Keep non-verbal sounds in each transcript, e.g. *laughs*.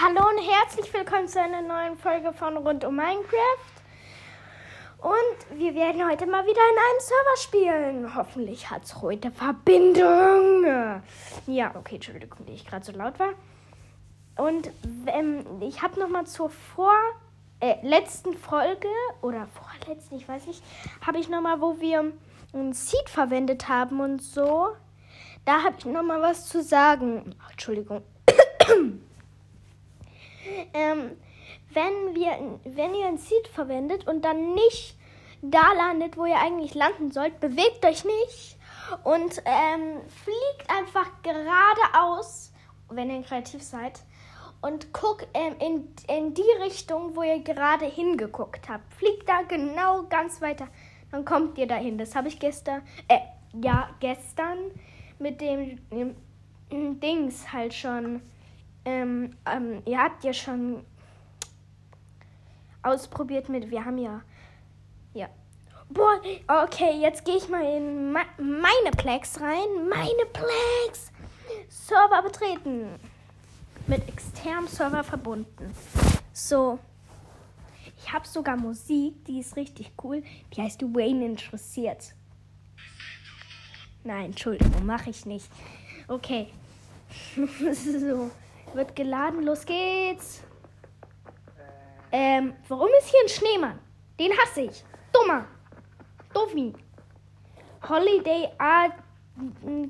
Hallo und herzlich willkommen zu einer neuen Folge von Rund um Minecraft. Und wir werden heute mal wieder in einem Server spielen. Hoffentlich hat es heute Verbindung. Ja, okay, Entschuldigung, dass ich gerade so laut war. Und ähm, ich habe nochmal zur vor, äh, letzten Folge oder vorletzten, ich weiß nicht, habe ich nochmal, wo wir ein Seed verwendet haben und so. Da habe ich nochmal was zu sagen. Entschuldigung. Ähm, wenn, wir, wenn ihr ein Seed verwendet und dann nicht da landet, wo ihr eigentlich landen sollt, bewegt euch nicht und ähm, fliegt einfach geradeaus, wenn ihr kreativ seid, und guckt ähm, in, in die Richtung, wo ihr gerade hingeguckt habt. Fliegt da genau ganz weiter, dann kommt ihr dahin. Das habe ich gestern, äh, ja, gestern mit dem, dem Dings halt schon ähm, ähm, ihr habt ja schon ausprobiert mit, wir haben ja, ja. Boah, okay, jetzt gehe ich mal in meine Plex rein. Meine Plex! Server betreten. Mit externem Server verbunden. So. Ich habe sogar Musik, die ist richtig cool. Die heißt Wayne interessiert. Nein, Entschuldigung, mache ich nicht. Okay. *laughs* so. Wird geladen, los geht's. Ähm, warum ist hier ein Schneemann? Den hasse ich. Dummer. Doofi. Holiday Art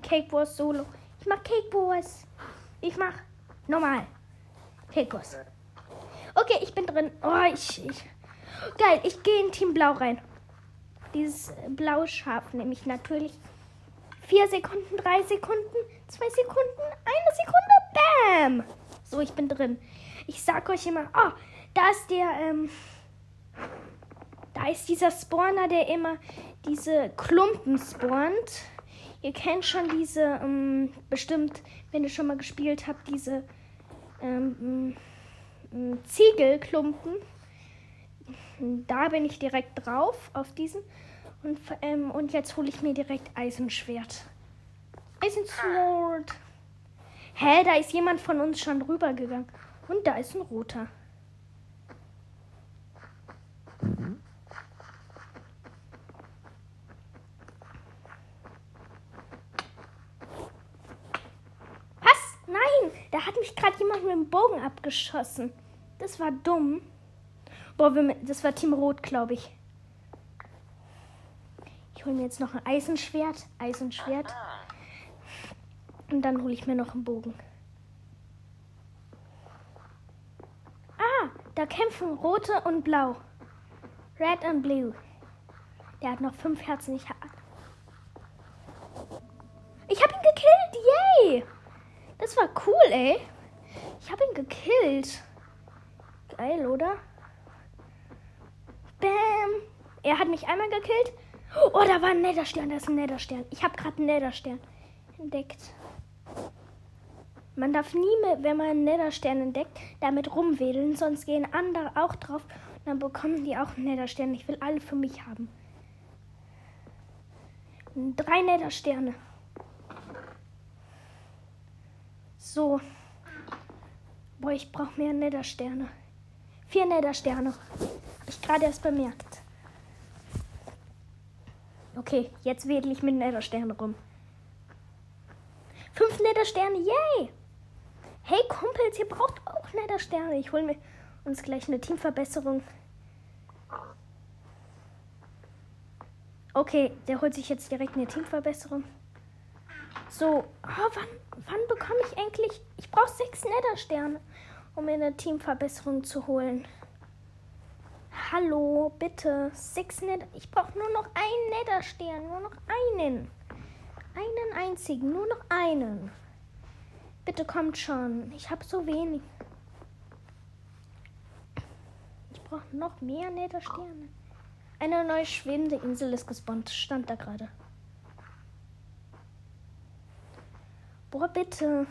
Cake Wars Solo. Ich mach Cake Wars. Ich mach normal. Cake Wars. Okay, ich bin drin. Oh, ich, ich. Geil, ich gehe in Team Blau rein. Dieses blaue Schaf nehme ich natürlich. Vier Sekunden, drei Sekunden, zwei Sekunden, eine Sekunde. Bam! So, ich bin drin. Ich sag euch immer, oh, da ist der, ähm, da ist dieser Spawner, der immer diese Klumpen spawnt. Ihr kennt schon diese, ähm, bestimmt, wenn ihr schon mal gespielt habt, diese ähm, ähm, Ziegelklumpen. Da bin ich direkt drauf, auf diesen. Und, ähm, und jetzt hole ich mir direkt Eisenschwert. Eisensword. Hä, da ist jemand von uns schon rübergegangen. Und da ist ein roter. Was? Nein, da hat mich gerade jemand mit dem Bogen abgeschossen. Das war dumm. Boah, das war Team Rot, glaube ich. Ich hole mir jetzt noch ein Eisenschwert. Eisenschwert. Und dann hole ich mir noch einen Bogen. Ah, da kämpfen rote und blau. Red and blue. Der hat noch fünf Herzen. Ich, ha ich habe ihn gekillt. Yay! Das war cool, ey. Ich habe ihn gekillt. Geil, oder? Bam. Er hat mich einmal gekillt. Oh, da war ein Netherstern. Da ist ein Netherstern. Ich habe gerade einen Netherstern entdeckt. Man darf nie mehr, wenn man einen Netherstern entdeckt, damit rumwedeln, sonst gehen andere auch drauf und dann bekommen die auch einen Netherstern. Ich will alle für mich haben. Drei Nethersterne. So. Boah, ich brauche mehr Nethersterne. Vier Nethersterne. Habe ich gerade erst bemerkt. Okay, jetzt wedel ich mit Nethersternen rum. Fünf Nethersterne, yay! Hey Kumpels, ihr braucht auch Nethersterne. Ich hole mir uns gleich eine Teamverbesserung. Okay, der holt sich jetzt direkt eine Teamverbesserung. So, oh, wann, wann bekomme ich endlich... Ich brauche sechs Nethersterne, um mir eine Teamverbesserung zu holen. Hallo, bitte. Sechs Nether... Ich brauche nur noch einen Netherstern. Nur noch einen. Einen einzigen. Nur noch einen. Bitte kommt schon. Ich habe so wenig. Ich brauche noch mehr Nethersterne. Eine neue schwebende Insel ist gespawnt. Stand da gerade. Boah, bitte.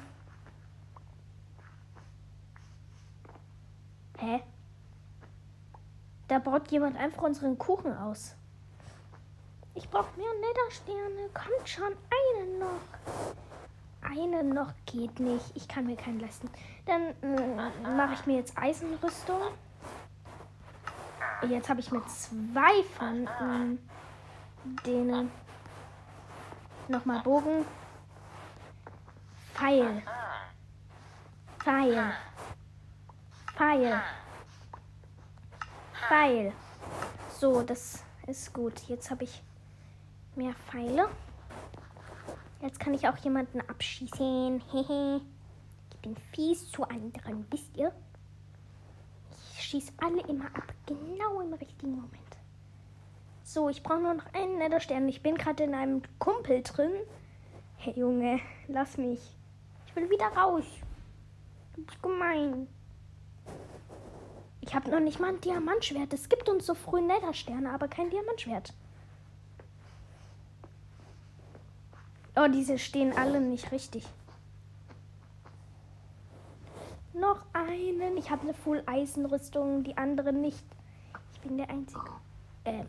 Hä? Da baut jemand einfach unseren Kuchen aus. Ich brauche mehr Nethersterne. Kommt schon, einen noch. Eine noch geht nicht. Ich kann mir keinen leisten. Dann äh, mache ich mir jetzt Eisenrüstung. Jetzt habe ich mir zwei von äh, denen. Nochmal Bogen. Pfeil. Pfeil. Pfeil. Pfeil. So, das ist gut. Jetzt habe ich mehr Pfeile. Jetzt kann ich auch jemanden abschießen. Hehe. ich bin fies zu anderen, wisst ihr? Ich schieße alle immer ab, genau im richtigen Moment. So, ich brauche nur noch einen Netherstern. Ich bin gerade in einem Kumpel drin. Hey Junge, lass mich. Ich will wieder raus. Das ist gemein. Ich habe noch nicht mal ein Diamantschwert. Es gibt uns so früh Nethersterne, aber kein Diamantschwert. Oh, diese stehen alle nicht richtig. Noch einen. Ich habe eine Full Eisenrüstung, die andere nicht. Ich bin der Einzige. Ähm.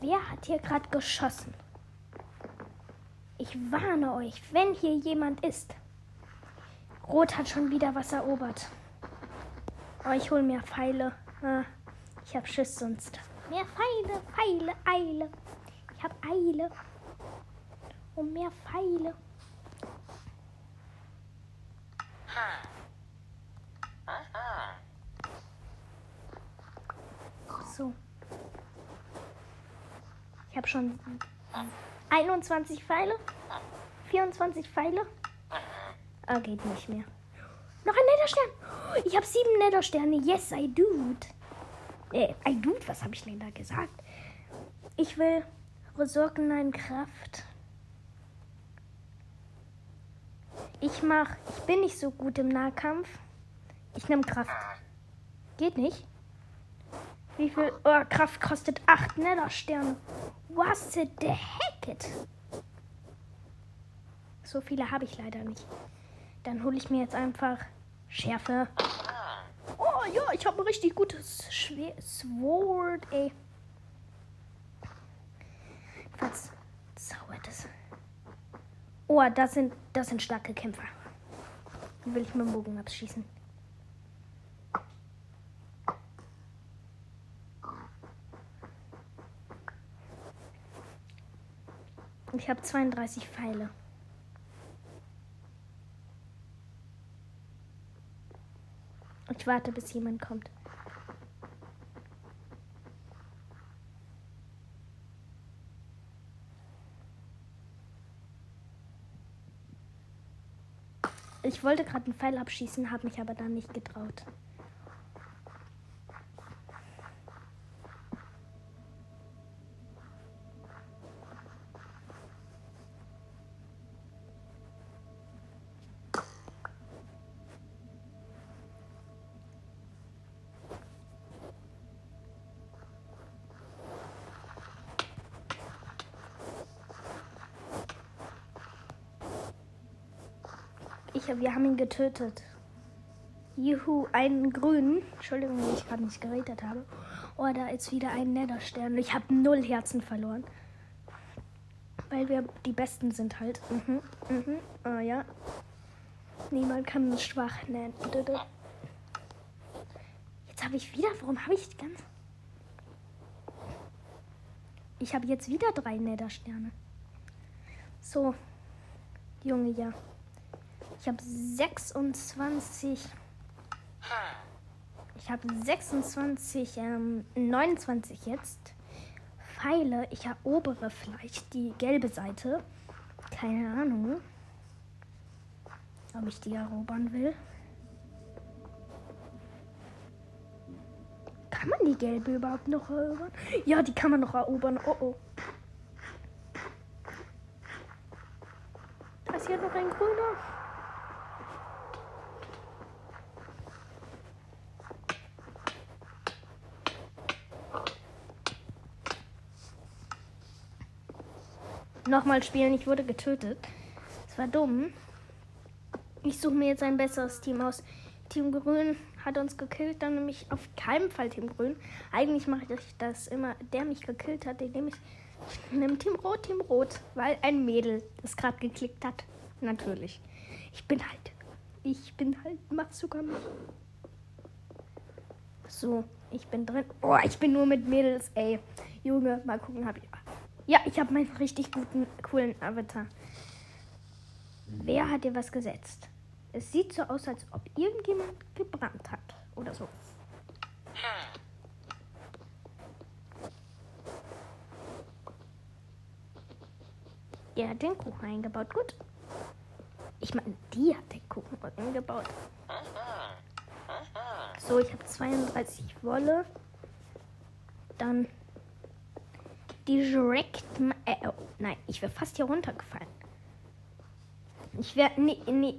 Wer hat hier gerade geschossen? Ich warne euch, wenn hier jemand ist. Rot hat schon wieder was erobert. Oh, ich hole mehr Pfeile. Ah, ich habe Schiss sonst. Mehr Pfeile, Pfeile, Eile. Ich habe Eile um mehr Pfeile. So. Ich habe schon 21 Pfeile. 24 Pfeile. Ah, geht nicht mehr. Noch ein Netherstern. Ich habe sieben Nethersterne. Yes, I do. Äh, I do. Was habe ich denn da gesagt? Ich will Ressourcen, nein, Kraft. Ich mach. Ich bin nicht so gut im Nahkampf. Ich nehme Kraft. Geht nicht. Wie viel? Oh, Kraft kostet 8 Nethersterne. Was the heck it? So viele habe ich leider nicht. Dann hole ich mir jetzt einfach Schärfe. Oh ja, ich habe ein richtig gutes Schwer Sword, ey. Was zaubert es? Oh, das sind, das sind starke Kämpfer. Die will ich mit dem Bogen abschießen. Ich habe 32 Pfeile. Ich warte, bis jemand kommt. Ich wollte gerade einen Pfeil abschießen, habe mich aber dann nicht getraut. Wir haben ihn getötet. Juhu, einen grünen. Entschuldigung, wenn ich gerade nicht geredet habe. Oh, da ist wieder ein Netherstern. Ich habe null Herzen verloren. Weil wir die Besten sind halt. Mhm, mhm, oh ja. Niemand kann uns schwach nennen. Jetzt habe ich wieder. Warum habe ich ganz. Ich habe jetzt wieder drei Nethersterne. So. Junge, ja. Ich habe 26. Ich habe 26, ähm, 29 jetzt. Pfeile. Ich erobere vielleicht die gelbe Seite. Keine Ahnung, ob ich die erobern will. Kann man die gelbe überhaupt noch erobern? Ja, die kann man noch erobern. Oh oh. Da ist hier noch ein grüner. Nochmal spielen. Ich wurde getötet. Das war dumm. Ich suche mir jetzt ein besseres Team aus. Team Grün hat uns gekillt, dann nehme ich auf keinen Fall Team Grün. Eigentlich mache ich das immer, der mich gekillt hat, nehme ich. Ich nehme Team Rot, Team Rot, weil ein Mädel das gerade geklickt hat. Natürlich. Ich bin halt. Ich bin halt. Mich. So, ich bin drin. Oh, ich bin nur mit Mädels, ey. Junge, mal gucken, hab ich. Ja, ich habe meinen richtig guten, coolen Avatar. Wer hat dir was gesetzt? Es sieht so aus, als ob irgendjemand gebrannt hat. Oder so. Der hat den Kuchen eingebaut. Gut. Ich meine, die hat den Kuchen eingebaut. So, ich habe 32 Wolle. Dann direkt. Äh, oh, nein, ich wäre fast hier runtergefallen. Ich wäre. Nee, nee.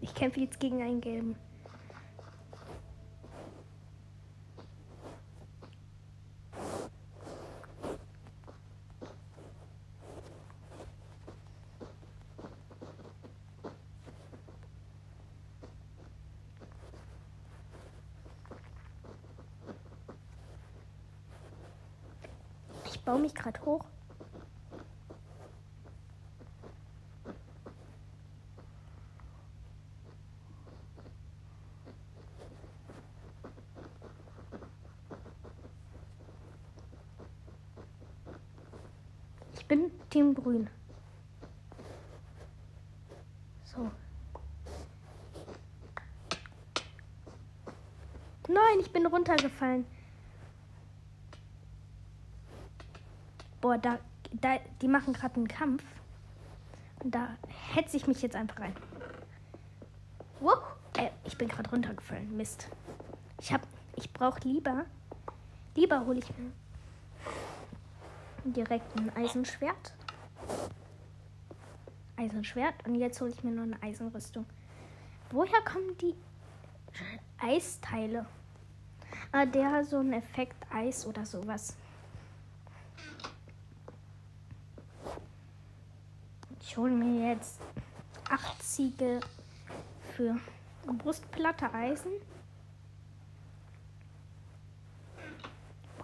Ich kämpfe jetzt gegen einen gelben. Ich baue mich gerade hoch. Ich bin Team Grün. So. Nein, ich bin runtergefallen. Boah, da, da die machen gerade einen Kampf. Und da hetze ich mich jetzt einfach rein. Wow. Äh, ich bin gerade runtergefallen. Mist. Ich hab, ich brauche lieber, lieber hole ich mir direkt ein Eisenschwert. Eisenschwert. Und jetzt hole ich mir nur eine Eisenrüstung. Woher kommen die Eisteile? Ah, der hat so einen Effekt Eis oder sowas. Hole mir jetzt acht Ziegel für Brustplatte Eisen.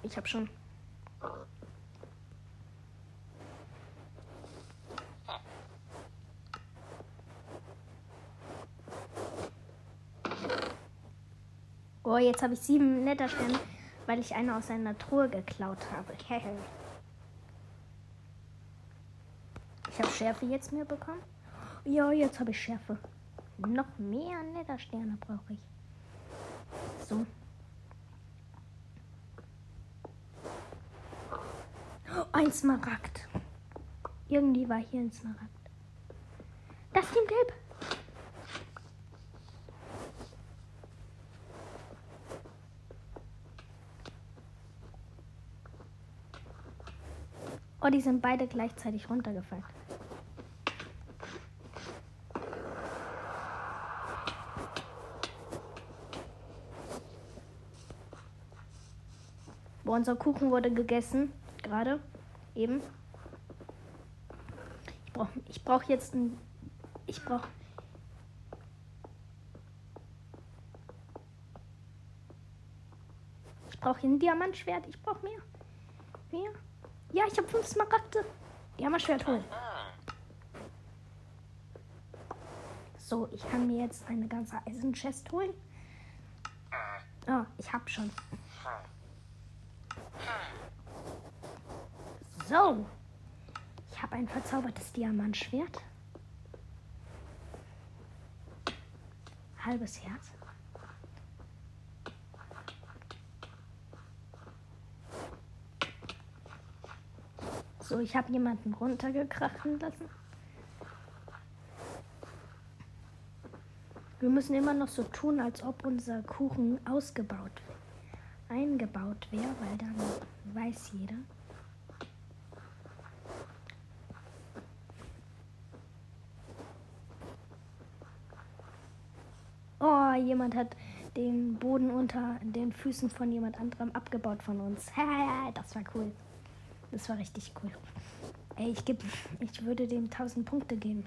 Ich habe schon Oh, jetzt habe ich sieben Nettersterne, weil ich eine aus seiner Truhe geklaut habe. ich habe Schärfe jetzt mehr bekommen. Ja, jetzt habe ich Schärfe. Noch mehr Nettersterne brauche ich. So. Oh, ein Smaragd. Irgendwie war hier ein Smaragd. Das Team Gelb. Oh, die sind beide gleichzeitig runtergefallen. Unser Kuchen wurde gegessen. Gerade. Eben. Ich brauche ich brauch jetzt ein. Ich brauche. Ich brauche ein Diamantschwert. Ich brauche mehr. Mehr. Ja, ich habe fünf Smaragde. Die haben wir Schwert holen. So, ich kann mir jetzt eine ganze Eisenchest holen. Oh, ich hab schon. So. Ich habe ein verzaubertes Diamantschwert. Halbes Herz. So, ich habe jemanden runtergekrachen lassen. Wir müssen immer noch so tun, als ob unser Kuchen ausgebaut eingebaut wäre, weil dann weiß jeder. Oh, jemand hat den Boden unter den Füßen von jemand anderem abgebaut von uns. *laughs* das war cool. Das war richtig cool. Ey, ich, geb, ich würde dem 1000 Punkte geben.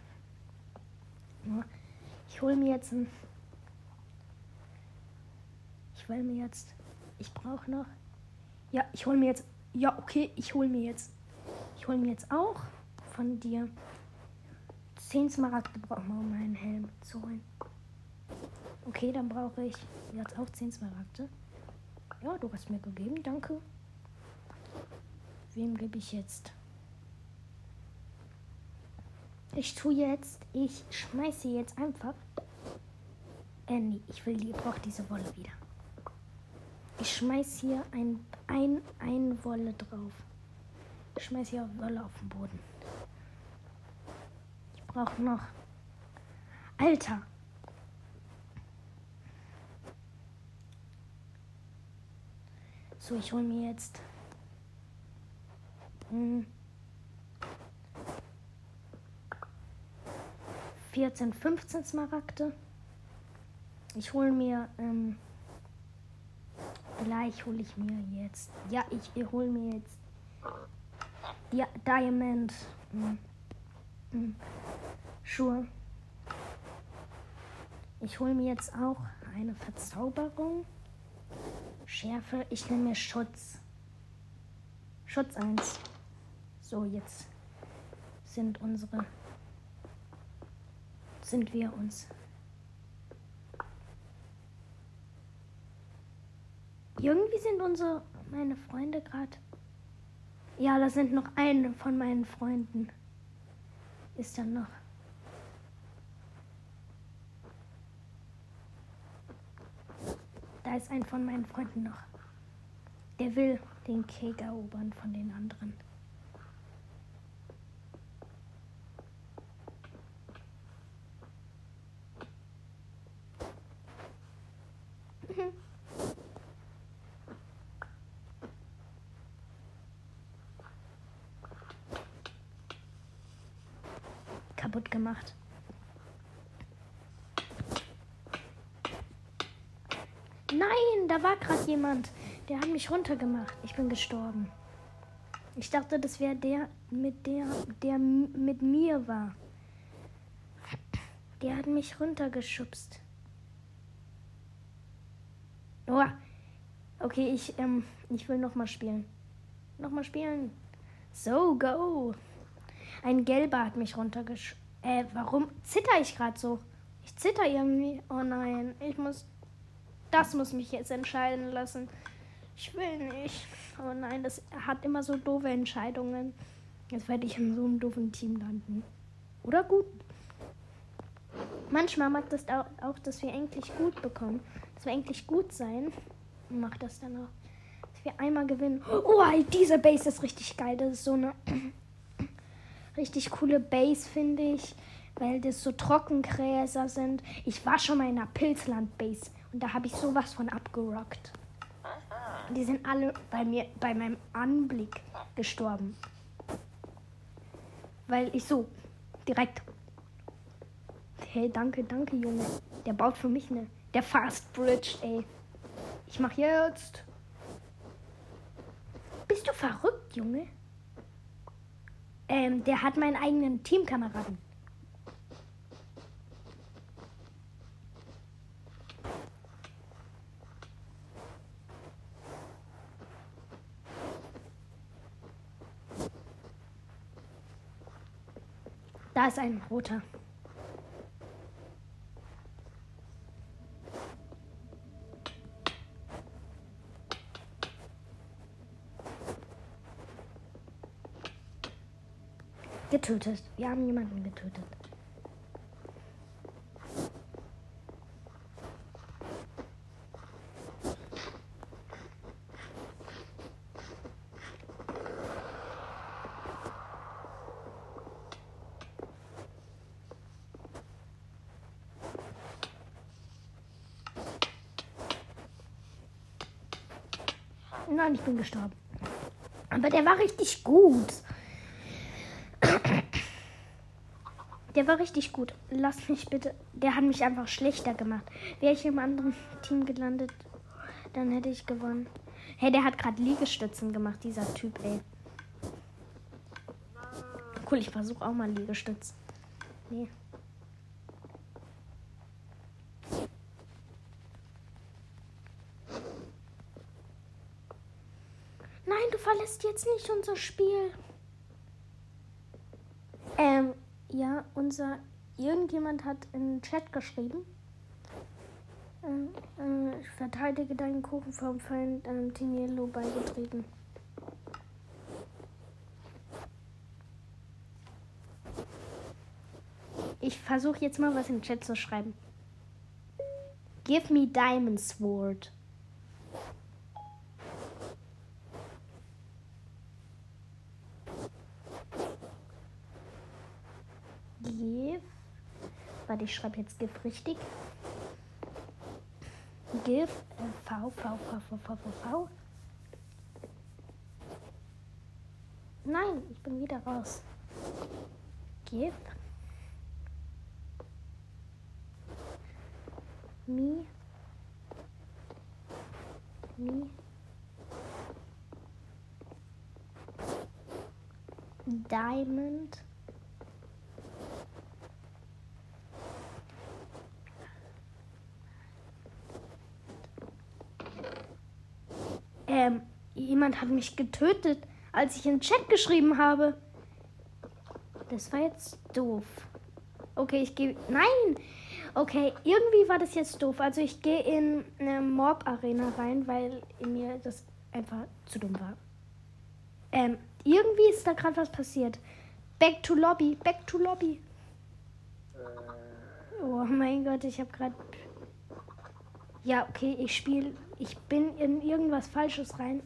Ich hole mir jetzt ein. Ich will mir jetzt. Ich brauche noch. Ja, ich hole mir jetzt. Ja, okay, ich hole mir jetzt. Ich hole mir jetzt auch von dir 10 Smaragde brauchen um meinen Helm zu holen. Okay, dann brauche ich jetzt auch 10 Smaragde. Ja, du hast mir gegeben, danke. Wem gebe ich jetzt? Ich tue jetzt, ich schmeiße jetzt einfach. Äh, nee, ich will die, brauche diese Wolle wieder. Ich schmeiß hier ein, ein, ein Wolle drauf. Ich schmeiß hier Wolle auf den Boden. Ich brauche noch. Alter! So, ich hole mir jetzt. Hm, 14, 15 Smaragde. Ich hole mir. Ähm, gleich hole ich mir jetzt. Ja, ich hole mir jetzt. Ja, Diamond. Hm, hm, Schuhe. Ich hole mir jetzt auch eine Verzauberung. Schärfe. Ich nehme mir Schutz. Schutz 1. So, jetzt sind unsere. Sind wir uns. Irgendwie sind unsere. Meine Freunde gerade. Ja, da sind noch eine von meinen Freunden. Ist dann noch. Da ist ein von meinen Freunden noch. Der will den Cake erobern von den anderen. *laughs* Kaputt gemacht. Nein, da war gerade jemand. Der hat mich runtergemacht. Ich bin gestorben. Ich dachte, das wäre der mit der, der mit mir war. Der hat mich runtergeschubst. Oh. Okay, ich, ähm, ich will nochmal spielen. Nochmal spielen. So, go. Ein Gelber hat mich runtergeschubst. Äh, warum zitter ich gerade so? Ich zitter irgendwie. Oh nein, ich muss das muss mich jetzt entscheiden lassen. Ich will nicht. Oh nein, das hat immer so doofe Entscheidungen. Jetzt werde ich in so einem doofen Team landen. Oder gut. Manchmal mag das auch, dass wir endlich gut bekommen. Dass wir endlich gut sein. Macht das dann auch. Dass wir einmal gewinnen. Oh, diese Base ist richtig geil. Das ist so eine *clears throat* richtig coole Base, finde ich. Weil das so Trockengräser sind. Ich war schon mal in einer Pilzland-Base. Und da habe ich sowas von abgerockt. Die sind alle bei mir, bei meinem Anblick gestorben. Weil ich so direkt. Hey, danke, danke, Junge. Der baut für mich eine. Der Fast Bridge, ey. Ich mach jetzt. Bist du verrückt, Junge? Ähm, der hat meinen eigenen Teamkameraden. Da ist ein roter. Getötet. Wir haben jemanden getötet. Nein, ich bin gestorben. Aber der war richtig gut. Der war richtig gut. Lass mich bitte. Der hat mich einfach schlechter gemacht. Wäre ich im anderen Team gelandet, dann hätte ich gewonnen. Hey, der hat gerade Liegestützen gemacht, dieser Typ, ey. Cool, ich versuche auch mal Liegestütz. Nee. Lässt jetzt nicht unser Spiel. Ähm, ja, unser. Irgendjemand hat in den Chat geschrieben. Ähm, äh, verteidige deinen Kuchen vom Feind ähm, Tiniello beigetreten. Ich versuche jetzt mal was im Chat zu schreiben. Give me Diamond Sword. Give. Warte, ich schreibe jetzt Give richtig. Give äh, V, V, V, V, V, V, V. Nein, ich bin wieder raus. Give me me diamond Ähm, jemand hat mich getötet, als ich in den Chat geschrieben habe. Das war jetzt doof. Okay, ich gehe. Nein! Okay, irgendwie war das jetzt doof. Also ich gehe in eine Mob-Arena rein, weil mir das einfach zu dumm war. Ähm, irgendwie ist da gerade was passiert. Back to Lobby, back to Lobby. Oh mein Gott, ich habe gerade. Ja, okay, ich spiele ich bin in irgendwas Falsches rein.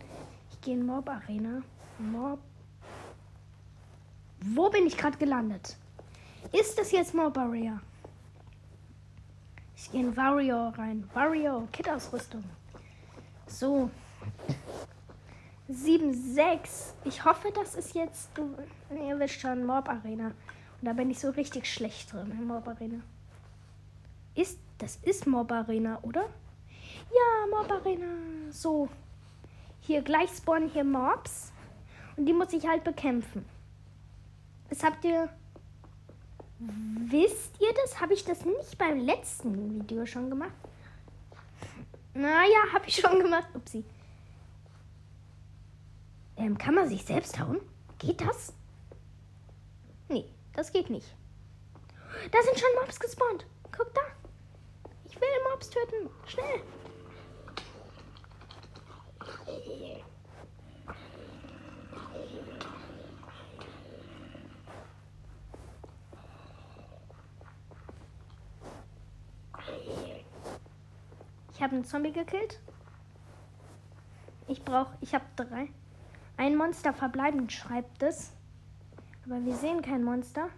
Ich gehe in Mob Arena. Mob. Wo bin ich gerade gelandet? Ist das jetzt Mob Arena? Ich gehe in Wario rein. Wario, Kit-Ausrüstung. So. 7, 6. Ich hoffe, das ist jetzt. Ihr wisst schon, Mob Arena. Und da bin ich so richtig schlecht drin in Mob Arena. Ist, das ist Mob Arena, oder? Ja, Mob Arena. So. Hier gleich spawnen hier Mobs. Und die muss ich halt bekämpfen. Das habt ihr. Wisst ihr das? Habe ich das nicht beim letzten Video schon gemacht? Naja, habe ich schon gemacht. Upsi. Ähm, kann man sich selbst hauen? Geht das? Nee, das geht nicht. Da sind schon Mobs gespawnt. Guck da. Ich will Mobs töten. Schnell. Ich habe einen Zombie gekillt. Ich brauche, ich habe drei. Ein Monster verbleibend schreibt es. Aber wir sehen kein Monster.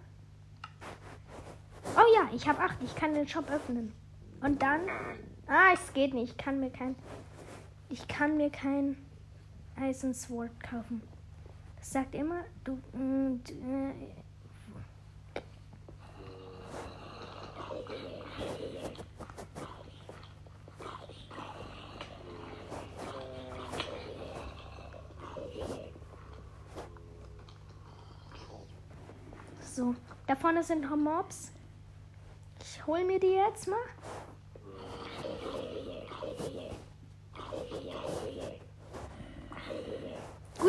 Oh ja, ich habe acht. Ich kann den Shop öffnen. Und dann. Ah, es geht nicht. Ich kann mir kein. Ich kann mir kein Eisen Sword kaufen. Das sagt immer, du. Äh, So, da vorne sind noch Mobs. Ich hol mir die jetzt mal.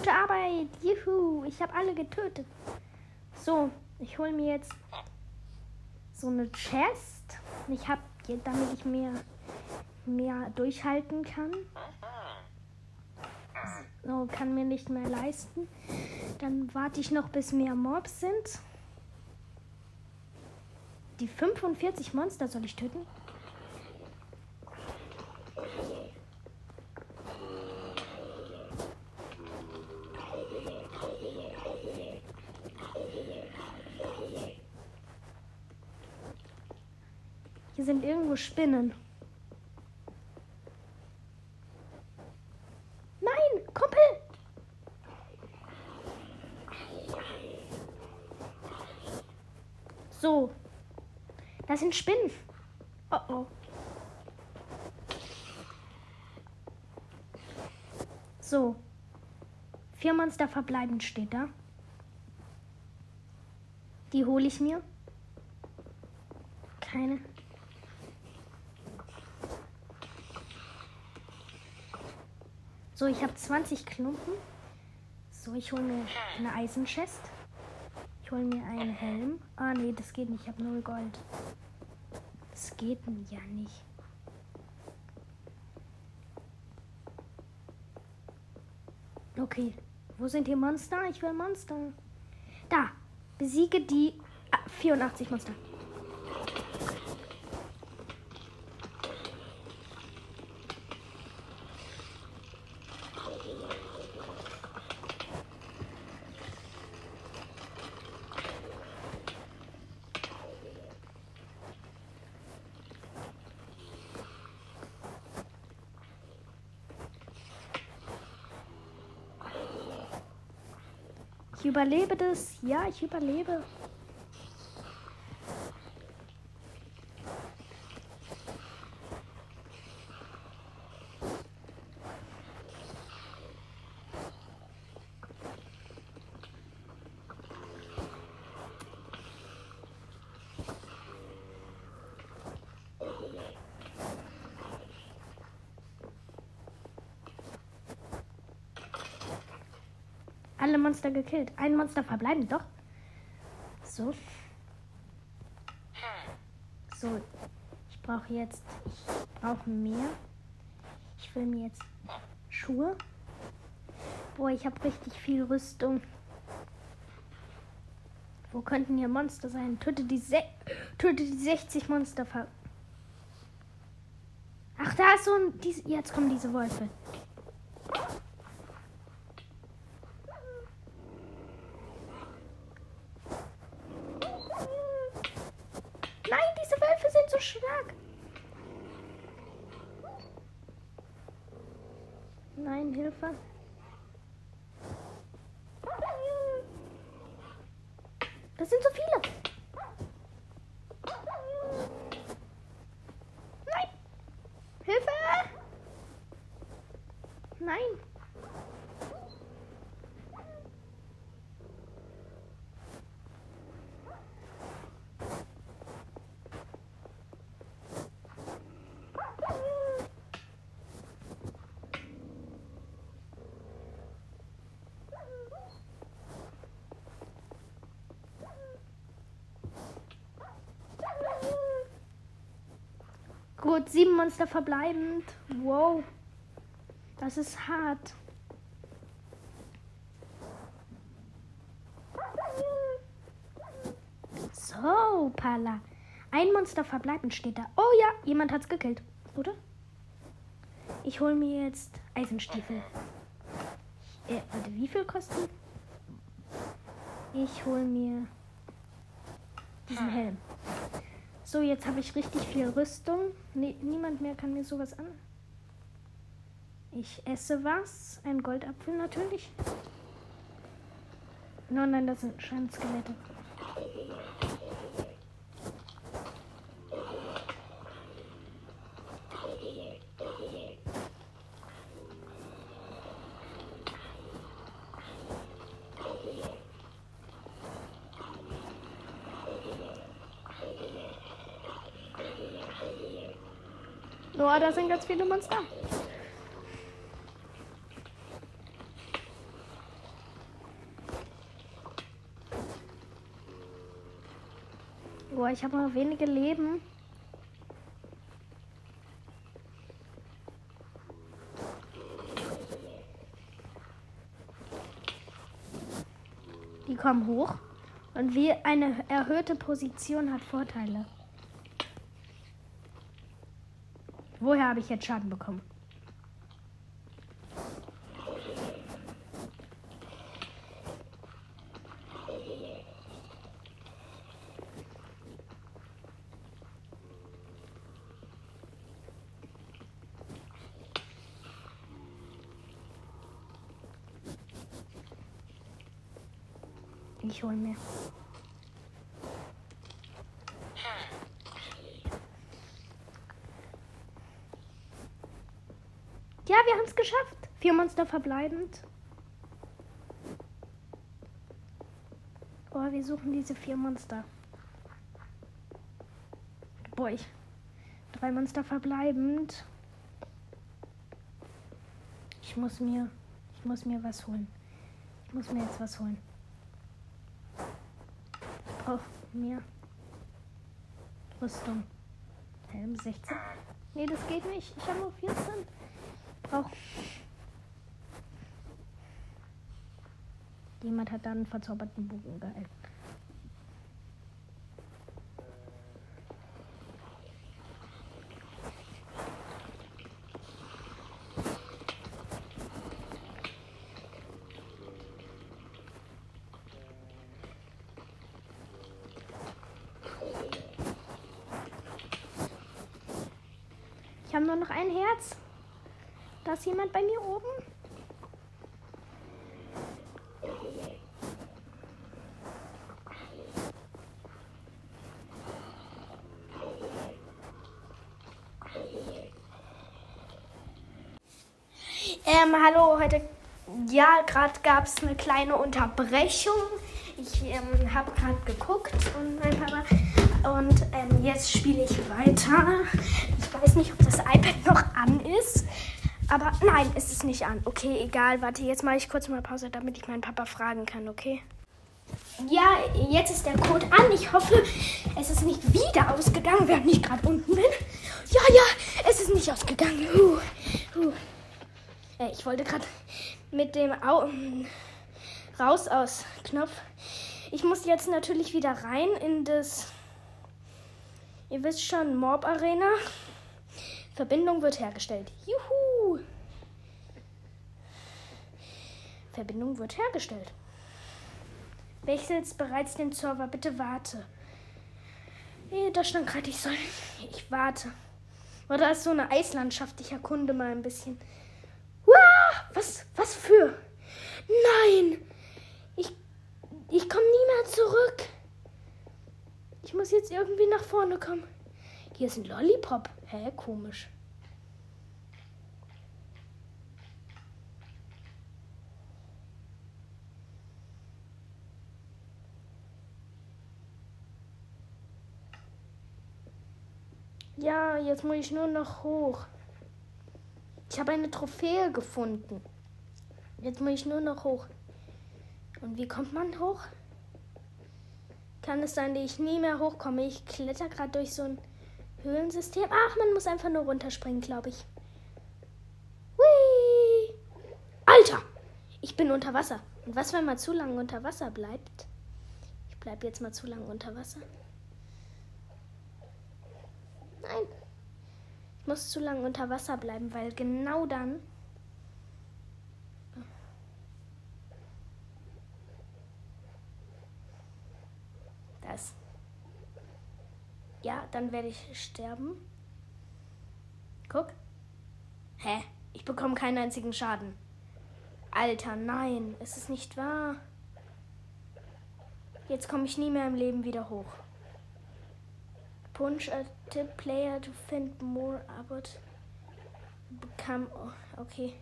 Gute Arbeit. Juhu. Ich habe alle getötet. So, ich hol mir jetzt so eine Chest. Ich habe, damit ich mehr, mehr durchhalten kann. So, kann mir nicht mehr leisten. Dann warte ich noch, bis mehr Mobs sind. Die 45 Monster soll ich töten? Hier sind irgendwo Spinnen. Nein, Kumpel! So, das sind Spinnen. Oh oh. So. Vier Monster verbleibend steht da. Die hole ich mir. Keine. So, ich habe 20 Klumpen. So, ich hole mir eine Eisenchest. Ich hole mir einen Helm. Ah, nee, das geht nicht. Ich habe null Gold. Das geht ja nicht. Okay. Wo sind die Monster? Ich will Monster. Da. Besiege die 84 Monster. Überlebe das. Ja, ich überlebe. Alle Monster gekillt. Ein Monster verbleiben, doch. So. So. Ich brauche jetzt. Ich brauche mehr. Ich will mir jetzt Schuhe. Boah, ich habe richtig viel Rüstung. Wo könnten hier Monster sein? Töte die, Se töte die 60 Monster. Ach, da ist so ein. Dies jetzt kommen diese Wölfe. stark. Nein, Hilfe. Das sind so viele. Nein. Hilfe. Nein. Gut, sieben Monster verbleibend. Wow. Das ist hart. So, Pala. Ein Monster verbleibend steht da. Oh ja, jemand hat's gekillt, oder? Ich hole mir jetzt Eisenstiefel. Äh, warte, wie viel kosten? Ich hole mir diesen Helm. So, jetzt habe ich richtig viel Rüstung. Nee, niemand mehr kann mir sowas an. Ich esse was. Ein Goldapfel natürlich. Nein, nein, das sind Scheinskelette. Oh, da sind ganz viele Monster. Boah, ich habe noch wenige Leben. Die kommen hoch. Und wie eine erhöhte Position hat Vorteile. Woher habe ich jetzt Schaden bekommen? Ich hole mir. Ja, wir haben es geschafft. Vier Monster verbleibend. Oh, wir suchen diese vier Monster. Boah, ich. Drei Monster verbleibend. Ich muss mir. Ich muss mir was holen. Ich muss mir jetzt was holen. Ich brauche mehr Rüstung. Helm 16. Nee, das geht nicht. Ich habe nur 14. Brauch. Jemand hat da einen verzauberten Bogen gehalten. Ich habe nur noch ein Herz. Da ist jemand bei mir oben. Ähm, hallo, heute, ja, gerade gab es eine kleine Unterbrechung. Ich ähm, habe gerade geguckt und mein Papa und ähm, jetzt spiele ich weiter. Ich weiß nicht, ob das iPad noch an ist. Aber nein, ist es nicht an. Okay, egal. Warte, jetzt mache ich kurz mal Pause, damit ich meinen Papa fragen kann, okay? Ja, jetzt ist der Code an. Ich hoffe, es ist nicht wieder ausgegangen, während ich gerade unten bin. Ja, ja, es ist nicht ausgegangen. Huh. Äh, ich wollte gerade mit dem Au Raus aus Knopf. Ich muss jetzt natürlich wieder rein in das. Ihr wisst schon, Mob Arena. Verbindung wird hergestellt. Juhu! Verbindung wird hergestellt. Wechselst bereits den Server. Bitte warte. Nee, da stand gerade, ich soll. Ich warte. Oder da ist so eine Eislandschaft. Ich erkunde mal ein bisschen. Wow, was, was für? Nein! Ich, ich komme nie mehr zurück. Ich muss jetzt irgendwie nach vorne kommen. Hier ist ein Lollipop. Hä, komisch. Ja, jetzt muss ich nur noch hoch. Ich habe eine Trophäe gefunden. Jetzt muss ich nur noch hoch. Und wie kommt man hoch? Kann es sein, dass ich nie mehr hochkomme? Ich kletter gerade durch so ein Höhlensystem. Ach, man muss einfach nur runterspringen, glaube ich. Hui! Alter! Ich bin unter Wasser. Und was, wenn man zu lange unter Wasser bleibt? Ich bleibe jetzt mal zu lange unter Wasser. Nein. Ich muss zu lange unter Wasser bleiben, weil genau dann. Das. Ja, dann werde ich sterben. Guck. Hä? Ich bekomme keinen einzigen Schaden. Alter, nein, es ist nicht wahr. Jetzt komme ich nie mehr im Leben wieder hoch. Punch a tip player to find more about become oh, okay.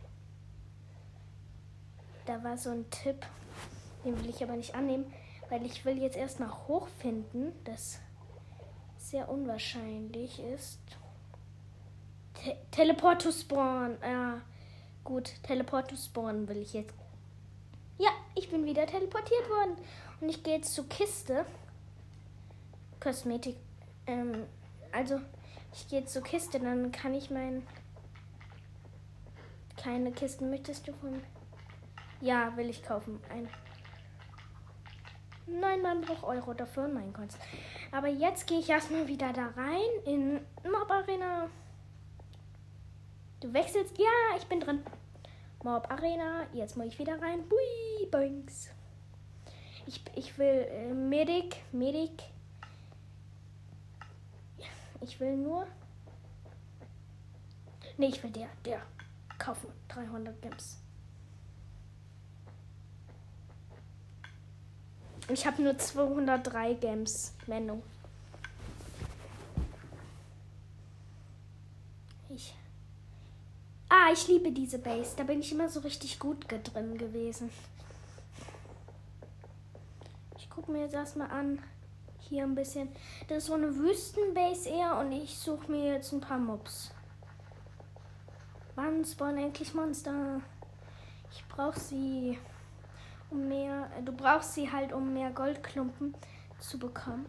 Da war so ein Tipp, den will ich aber nicht annehmen, weil ich will jetzt erstmal hochfinden, das sehr unwahrscheinlich ist. Te Teleport to Spawn. Ja, gut. Teleport to Spawn will ich jetzt. Ja, ich bin wieder teleportiert worden. Und ich gehe jetzt zur Kiste. Kosmetik. Ähm, also, ich gehe zur Kiste, dann kann ich mein. Keine Kisten möchtest du von. Ja, will ich kaufen. Ein. Nein, man braucht Euro dafür und mein Coins. Aber jetzt gehe ich erstmal wieder da rein in Mob Arena. Du wechselst. Ja, ich bin drin. Mob Arena. Jetzt muss ich wieder rein. Bui, boinks. Ich, ich will äh, Medic, Medic. Ich will nur. Nee, ich will der, der. Kaufen. 300 Gems. Ich habe nur 203 Games. Menno. Ich. Ah, ich liebe diese Base. Da bin ich immer so richtig gut drin gewesen. Ich gucke mir jetzt erstmal an. Hier ein bisschen. Das ist so eine Wüstenbase eher und ich suche mir jetzt ein paar Mobs. Wann spawnen endlich Monster? Ich brauche sie. Um mehr, du brauchst sie halt, um mehr Goldklumpen zu bekommen.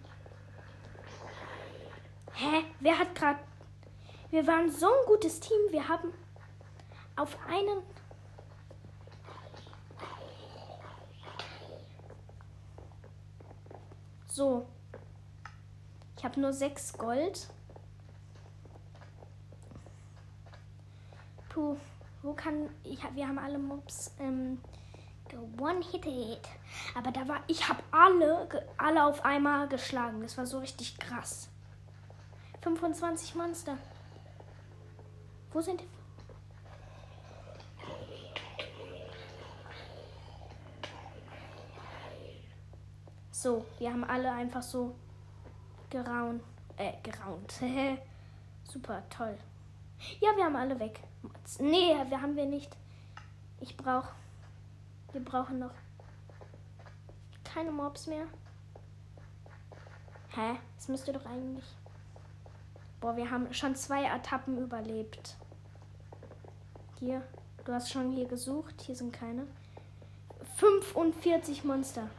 Hä? Wer hat gerade. Wir waren so ein gutes Team. Wir haben auf einen. So. Ich habe nur sechs Gold. Puh, wo kann ich? Wir haben alle Mobs ähm, one-hitted. Aber da war ich habe alle alle auf einmal geschlagen. Das war so richtig krass. 25 Monster. Wo sind die? So, wir haben alle einfach so geraunt. Äh, geraunt. *laughs* Super, toll. Ja, wir haben alle weg. Nee, wir haben wir nicht. Ich brauche. Wir brauchen noch keine Mobs mehr. Hä? Es müsste doch eigentlich. Boah, wir haben schon zwei Etappen überlebt. Hier, du hast schon hier gesucht. Hier sind keine. 45 Monster.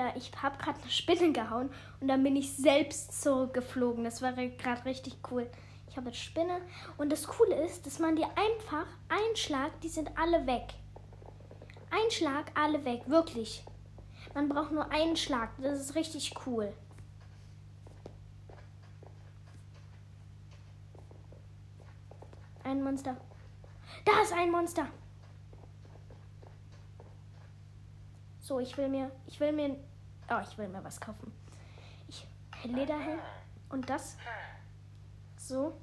Da, ich habe gerade eine Spinne gehauen und dann bin ich selbst zurückgeflogen. Das war gerade richtig cool. Ich habe eine Spinne und das Coole ist, dass man die einfach Einschlag, die sind alle weg. Einschlag, alle weg, wirklich. Man braucht nur einen Schlag. Das ist richtig cool. Ein Monster. Da ist ein Monster. So, ich will mir, ich will mir, oh, ich will mir was kaufen. Ich, Lederhelm und das. So.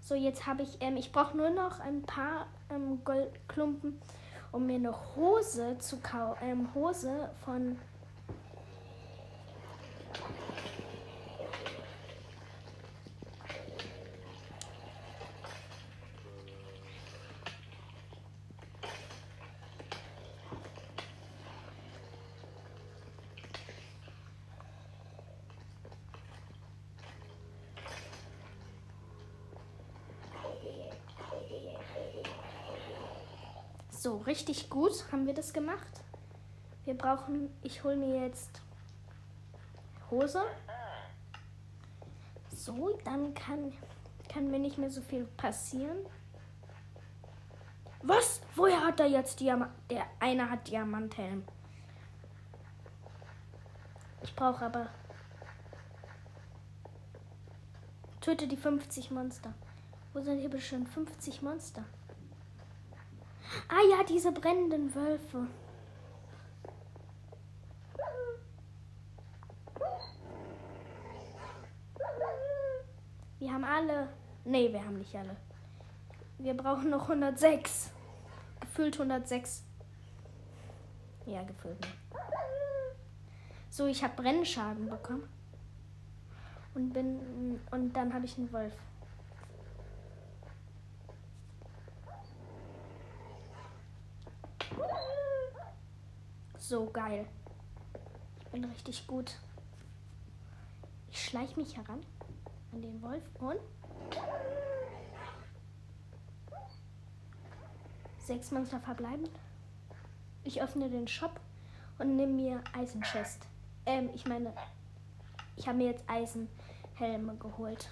So, jetzt habe ich, ähm, ich brauche nur noch ein paar ähm, Goldklumpen, um mir eine Hose zu kaufen, ähm, Hose von So, richtig gut haben wir das gemacht. Wir brauchen, ich hole mir jetzt Hose. So, dann kann, kann mir nicht mehr so viel passieren. Was? Woher hat er jetzt Diamant? Der eine hat Diamanthelm. Ich brauche aber. Töte die 50 Monster. Wo sind hier bestimmt 50 Monster? Ah ja, diese brennenden Wölfe. Wir haben alle. Nee, wir haben nicht alle. Wir brauchen noch 106. Gefühlt 106. Ja, gefühlt nicht. So, ich habe Brennschaden bekommen. Und bin. Und dann habe ich einen Wolf. So geil. Ich bin richtig gut. Ich schleiche mich heran an den Wolf und sechs Monster verbleiben. Ich öffne den Shop und nehme mir Eisenchest. Ähm, ich meine, ich habe mir jetzt Eisenhelme geholt.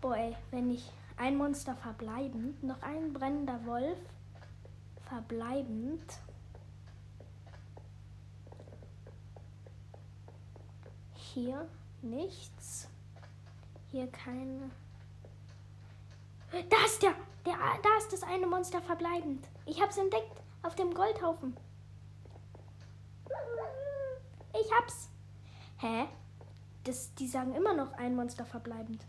Boah, wenn ich ein Monster verbleibend, noch ein brennender Wolf verbleibend. Hier nichts. Hier keine. Da ist der, der, da ist das eine Monster verbleibend. Ich hab's entdeckt auf dem Goldhaufen. Ich hab's. Hä? Das, die sagen immer noch ein Monster verbleibend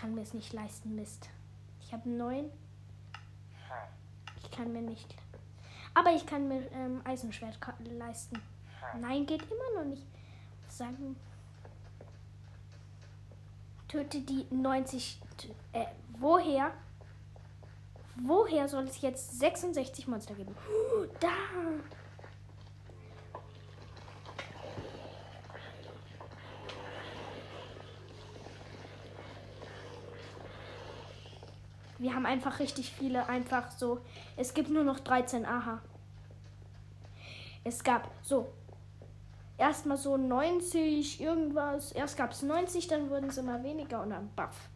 kann mir es nicht leisten, Mist. Ich habe neun. kann mir nicht. Aber ich kann mir ähm, Eisenschwert leisten. Nein, geht immer noch nicht. Sagen. Töte die 90. Äh, woher? Woher soll es jetzt 66 Monster geben? *gasps* Da! Wir haben einfach richtig viele, einfach so. Es gibt nur noch 13, aha. Es gab so. Erstmal so 90, irgendwas. Erst gab es 90, dann wurden es immer weniger und dann baff.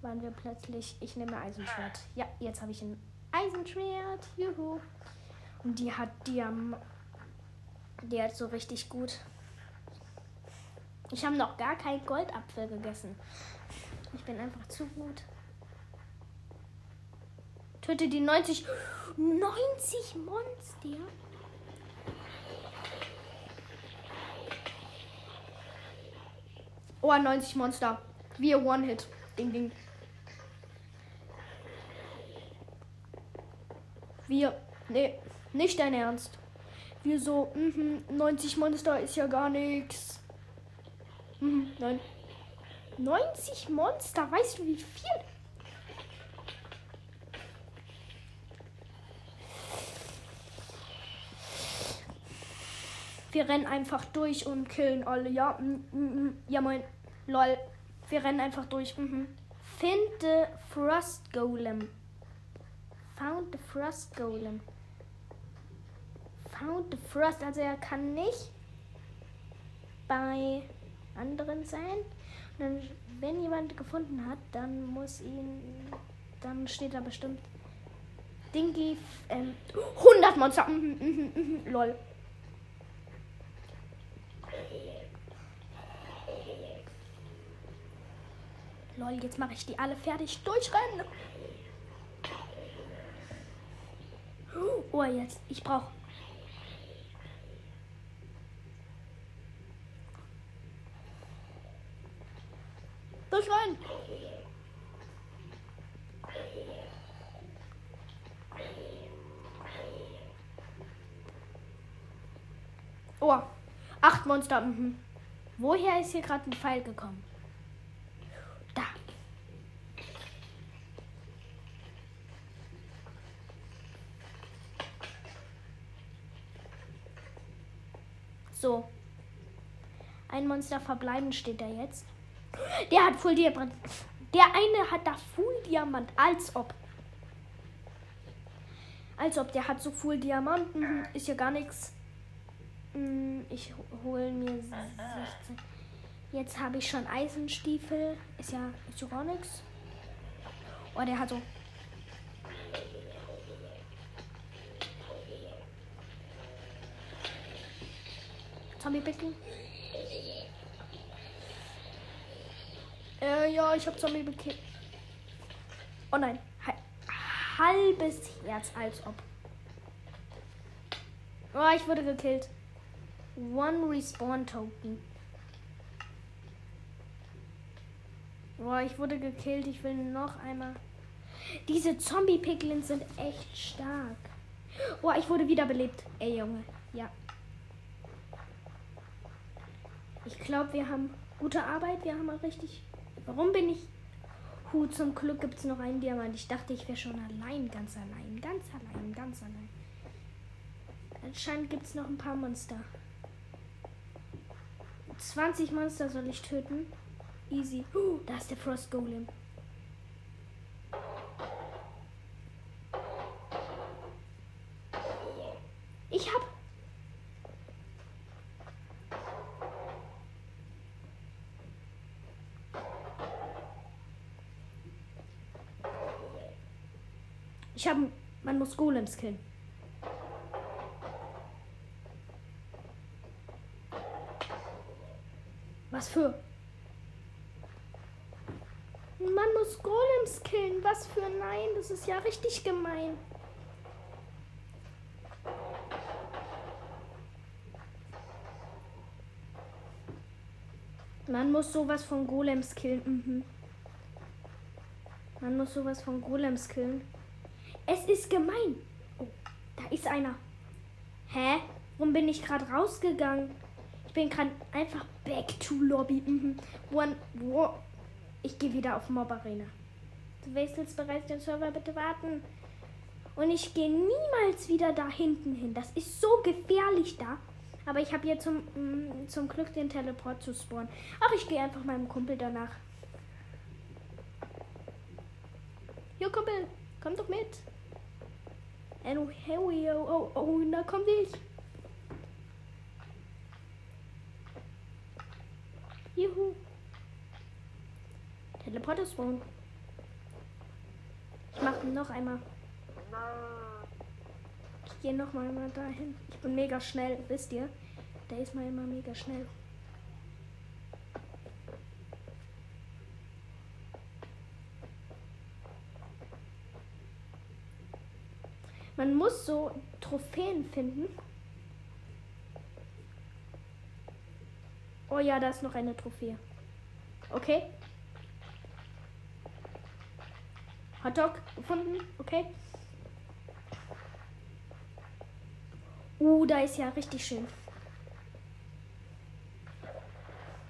Waren wir plötzlich. Ich nehme Eisenschwert. Ja, jetzt habe ich ein Eisenschwert. Juhu. Und die hat Diam. Die hat so richtig gut. Ich habe noch gar keinen Goldapfel gegessen. Ich bin einfach zu gut. Töte die 90. 90 Monster. Oh, 90 Monster. Wir One-Hit. Ding, ding. Wir. Nee, nicht dein Ernst. Wir so, mh, 90 Monster ist ja gar nichts. Nein. 90 Monster, weißt du wie viel? Wir rennen einfach durch und killen alle. Ja, mm, mm, mm. ja moin. Lol. Wir rennen einfach durch. Mhm. Find the Frost Golem. Found the Frost Golem. Found the Frost. Also er kann nicht bei anderen sein. Und dann, wenn jemand gefunden hat, dann muss ihn. Dann steht da bestimmt Dingy. Ähm, 100 Monster. Mhm, mhm, mhm, lol. Lol, jetzt mache ich die alle fertig. Durchrennen. Oh, jetzt. Ich brauche. Durchrennen. Oh, acht Monster. Mhm. Woher ist hier gerade ein Pfeil gekommen? So. Ein Monster verbleiben steht da jetzt. Der hat Full Diamant. Der eine hat da Full Diamant. Als ob. Als ob. Der hat so Full Diamant. Mhm, ist ja gar nichts. Mhm, ich hole mir 16. Jetzt habe ich schon Eisenstiefel. Ist ja, ist ja gar nichts. Oh, der hat so Zombie-Becken? Äh, ja, ich hab Zombie bekillt. Oh nein. Halbes Herz, als ob. Oh, ich wurde gekillt. One Respawn Token. Oh, ich wurde gekillt. Ich will noch einmal. Diese Zombie-Piglins sind echt stark. Oh, ich wurde wiederbelebt. Ey, Junge. Ja. Ich glaube, wir haben gute Arbeit. Wir haben auch richtig. Warum bin ich. Hu, zum Glück gibt es noch einen Diamant. Ich dachte, ich wäre schon allein, ganz allein, ganz allein, ganz allein. Anscheinend gibt es noch ein paar Monster. 20 Monster soll ich töten. Easy. Uh, da ist der Frost Golem. Ich hab Ich habe. Man muss Golems killen. Was für? Man muss Golems killen. Was für? Nein, das ist ja richtig gemein. Man muss sowas von Golems killen. Mhm. Man muss sowas von Golems killen. Es ist gemein. Oh, da ist einer. Hä? Warum bin ich gerade rausgegangen? Ich bin gerade einfach back to Lobby. Mhm. One, wo? Ich gehe wieder auf Mob Arena. Du wechselst bereits den Server, bitte warten. Und ich gehe niemals wieder da hinten hin. Das ist so gefährlich da. Aber ich habe hier zum, mm, zum Glück den Teleport zu spawnen. Ach, ich gehe einfach meinem Kumpel danach. Jo, Kumpel, komm doch mit. And here we go. Oh, oh, da komm ich. Juhu. Teleporter spawn. Ich mache noch einmal. Ich gehe noch mal dahin. Ich bin mega schnell, wisst ihr? Der ist mal immer mega schnell. Man muss so Trophäen finden. Oh ja, da ist noch eine Trophäe. Okay. Hotdog gefunden. Okay. Uh, da ist ja richtig schön.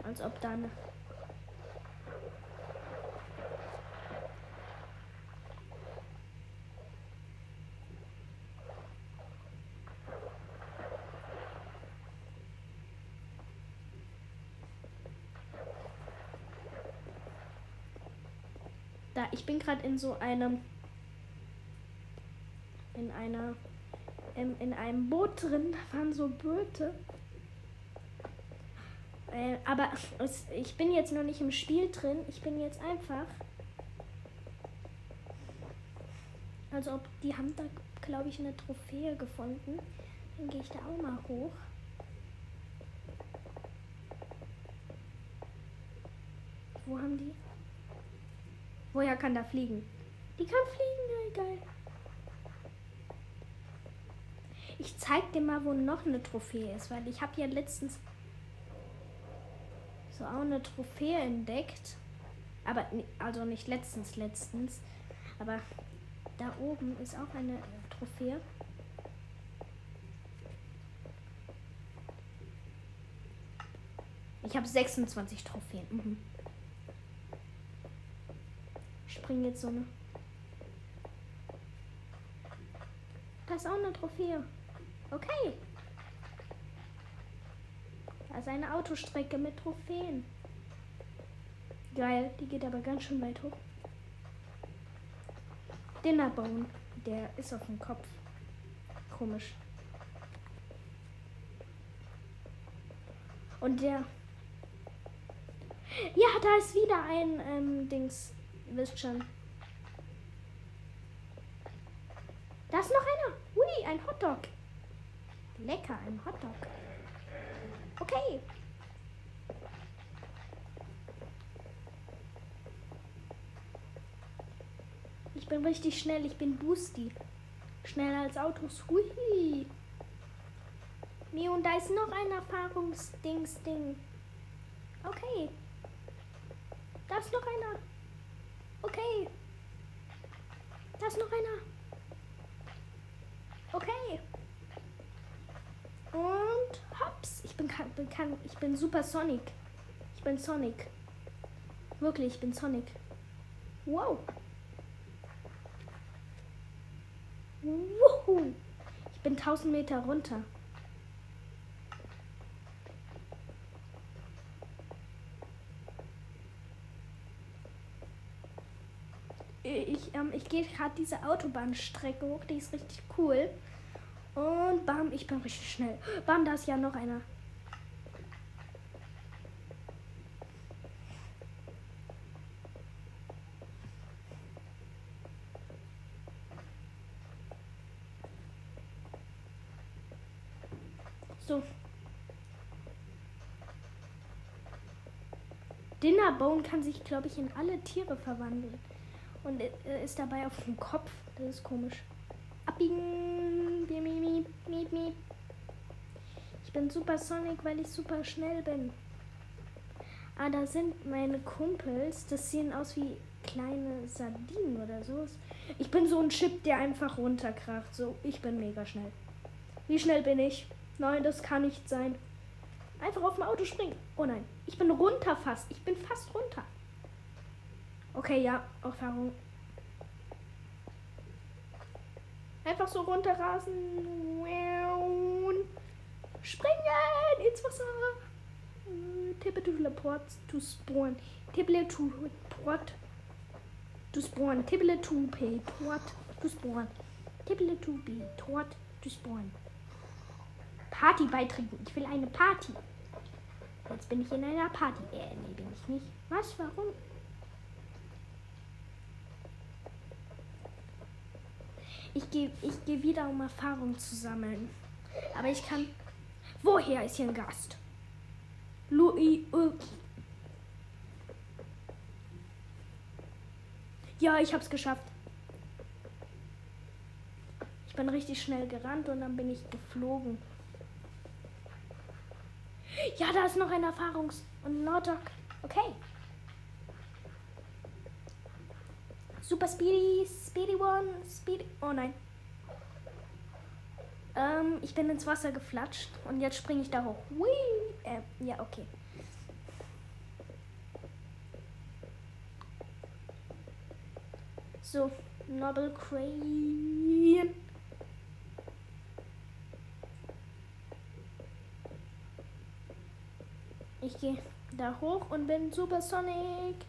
Als ob da eine. Bin gerade in so einem in einer in, in einem Boot drin. Da waren so Boote. Äh, aber es, ich bin jetzt noch nicht im Spiel drin. Ich bin jetzt einfach. Also ob die haben da, glaube ich, eine Trophäe gefunden. Dann gehe ich da auch mal hoch. Wo haben die? Kann da fliegen? Die kann fliegen, geil. Ich zeig dir mal, wo noch eine Trophäe ist, weil ich habe ja letztens so auch eine Trophäe entdeckt. Aber also nicht letztens, letztens. Aber da oben ist auch eine Trophäe. Ich habe 26 Trophäen. Mhm. Bringe jetzt so eine. Da ist auch eine Trophäe. Okay. Da ist eine Autostrecke mit Trophäen. Geil, die geht aber ganz schön weit hoch. Dinnerbone, der ist auf dem Kopf. Komisch. Und der. Ja, da ist wieder ein ähm, Dings. Ihr wisst schon. Da ist noch einer. Hui, ein Hotdog. Lecker, ein Hotdog. Okay. Ich bin richtig schnell. Ich bin Boosty. Schneller als Autos. Hui. Nee, und da ist noch ein Erfahrungsdings-Ding. Okay. Da ist noch einer. Okay. Da ist noch einer. Okay. Und hops. Ich bin, kann, ich bin Super Sonic. Ich bin Sonic. Wirklich, ich bin Sonic. Wow. Wuhu. Ich bin 1000 Meter runter. Ich, ähm, ich gehe gerade diese Autobahnstrecke hoch, die ist richtig cool. Und bam, ich bin richtig schnell. Bam, da ist ja noch einer. So. Dinnerbone kann sich, glaube ich, in alle Tiere verwandeln. Und ist dabei auf dem Kopf. Das ist komisch. Abbiegen. Ich bin Super Sonic, weil ich super schnell bin. Ah, da sind meine Kumpels. Das sehen aus wie kleine Sardinen oder so. Ich bin so ein Chip, der einfach runterkracht. So, ich bin mega schnell. Wie schnell bin ich? Nein, das kann nicht sein. Einfach auf dem Auto springen. Oh nein, ich bin runter fast. Ich bin fast runter. Okay, ja, Erfahrung. Einfach so runterrasen. Springen ins Wasser. Teleport to spawn. Tippe to spawn. Tippe to spawn. Tort to spawn. Party beitreten. Ich will eine Party. Jetzt bin ich in einer Party. Äh, nee, bin ich nicht. Was? Warum? Ich gehe ich geh wieder, um Erfahrung zu sammeln. Aber ich kann. Woher ist hier ein Gast? Louis. Uh. Ja, ich hab's geschafft. Ich bin richtig schnell gerannt und dann bin ich geflogen. Ja, da ist noch ein Erfahrungs- und Norddock. Okay. Super Speedy, Speedy One, Speedy. Oh nein. Ähm, ich bin ins Wasser geflatscht und jetzt springe ich da hoch. Hui. Äh, ja, okay. So, Noble Crane. Ich gehe da hoch und bin Supersonic.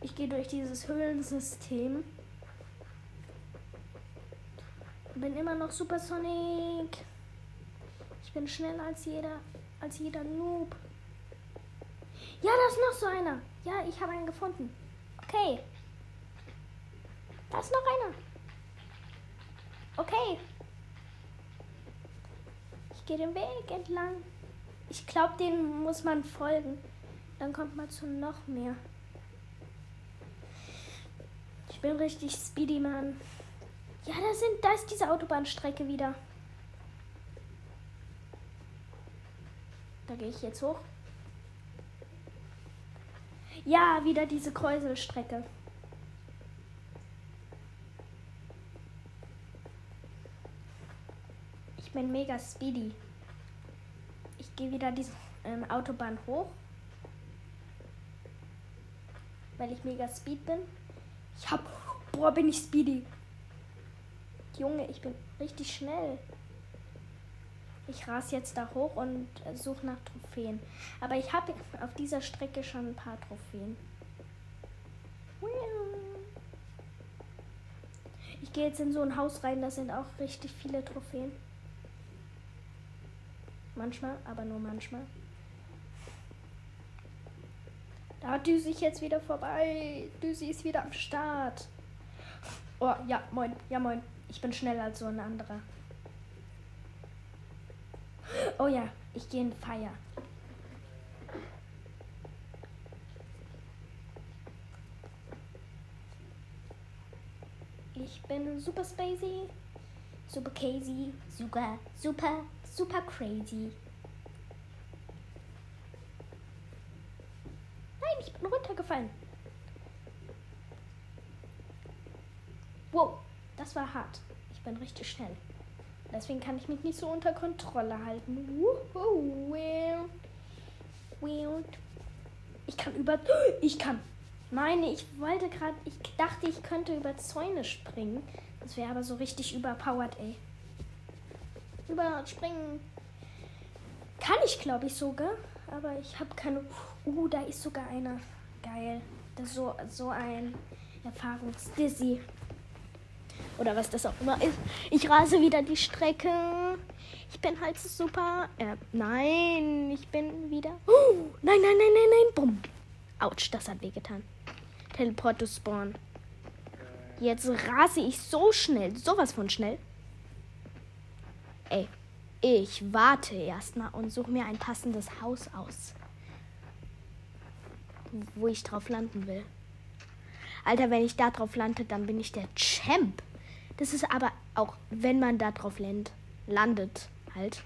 Ich gehe durch dieses Höhlensystem. Bin immer noch Supersonic. Ich bin schneller als jeder, als jeder Noob. Ja, da ist noch so einer. Ja, ich habe einen gefunden. Okay. Da ist noch einer. Okay. Ich gehe den Weg entlang. Ich glaube, den muss man folgen. Dann kommt man zu noch mehr. Ich bin richtig Speedy, Mann. Ja, da sind, da ist diese Autobahnstrecke wieder. Da gehe ich jetzt hoch. Ja, wieder diese Kräuselstrecke. Ich bin mega speedy gehe wieder diese ähm, Autobahn hoch. Weil ich mega speed bin. Ich hab. Boah, bin ich speedy. Junge, ich bin richtig schnell. Ich ras jetzt da hoch und äh, suche nach Trophäen. Aber ich habe auf dieser Strecke schon ein paar Trophäen. Ich gehe jetzt in so ein Haus rein, da sind auch richtig viele Trophäen. Manchmal, aber nur manchmal. Da hat Düsi jetzt wieder vorbei. Düsi ist wieder am Start. Oh, ja, moin. Ja, moin. Ich bin schneller als so ein anderer. Oh ja, ich gehe in Feier. Ich bin super spacey, super crazy, super, super super crazy. Ich bin runtergefallen. Wow, das war hart. Ich bin richtig schnell. Deswegen kann ich mich nicht so unter Kontrolle halten. Ich kann über. Ich kann. Meine, ich wollte gerade. Ich dachte, ich könnte über Zäune springen. Das wäre aber so richtig überpowered, ey überspringen. Kann ich, glaube ich, sogar. Aber ich habe keine. Uh, da ist sogar einer. Geil. Das ist so, so ein Erfahrungsdizzy. Oder was das auch immer ist. Ich rase wieder die Strecke. Ich bin halt super. Äh, nein, ich bin wieder. Uh, nein, nein, nein, nein, nein. Bumm. Autsch, das hat wehgetan. Teleport to Spawn. Jetzt rase ich so schnell. Sowas von schnell. Ey, ich warte erstmal und suche mir ein passendes Haus aus, wo ich drauf landen will. Alter, wenn ich da drauf lande, dann bin ich der Champ. Das ist aber auch, wenn man da drauf land, landet, halt,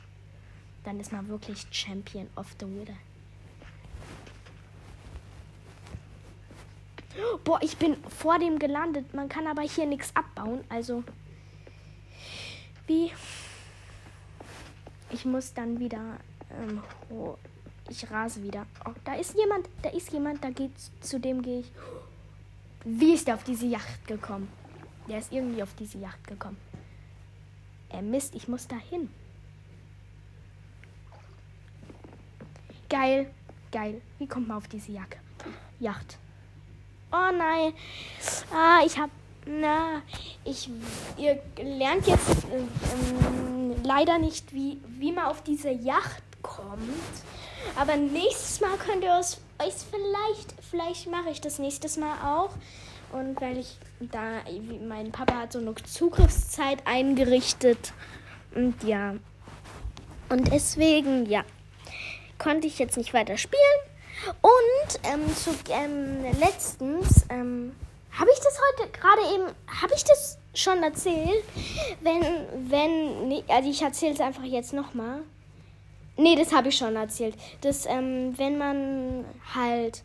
dann ist man wirklich Champion of the Wither. Boah, ich bin vor dem gelandet. Man kann aber hier nichts abbauen. Also, wie? Ich muss dann wieder. Ähm, ich rase wieder. Oh, da ist jemand. Da ist jemand. Da geht's. Zu dem gehe ich. Wie ist er auf diese Yacht gekommen? Der ist irgendwie auf diese Yacht gekommen. Äh, Mist, ich muss da hin. Geil, geil. Wie kommt man auf diese Jacke? Yacht? Oh nein. Ah, ich hab. Na, ich. Ihr lernt jetzt äh, ähm, leider nicht, wie, wie man auf diese Yacht kommt. Aber nächstes Mal könnt ihr euch vielleicht. Vielleicht mache ich das nächstes Mal auch. Und weil ich da. Mein Papa hat so eine Zugriffszeit eingerichtet. Und ja. Und deswegen, ja. Konnte ich jetzt nicht weiter spielen. Und ähm, zu, ähm, letztens ähm, habe ich das heute gerade eben, habe ich das schon erzählt? Wenn, wenn, also ich erzähle es einfach jetzt nochmal. Nee, das habe ich schon erzählt. Dass, ähm, wenn man halt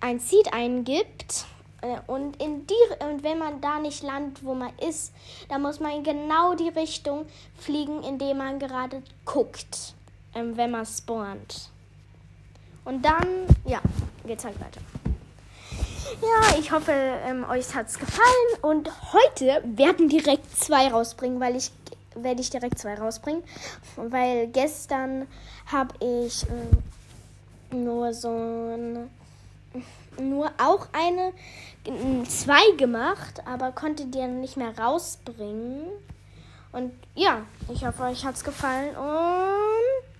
ein Seed eingibt äh, und, in die, und wenn man da nicht landet, wo man ist, dann muss man in genau die Richtung fliegen, in die man gerade guckt, ähm, wenn man spawnt. Und dann, ja, geht's halt weiter. Ja, ich hoffe, ähm, euch hat's gefallen. Und heute werden direkt zwei rausbringen, weil ich werde ich direkt zwei rausbringen. Weil gestern habe ich ähm, nur so ein, nur auch eine zwei gemacht, aber konnte die dann nicht mehr rausbringen. Und ja, ich hoffe, euch hat's gefallen und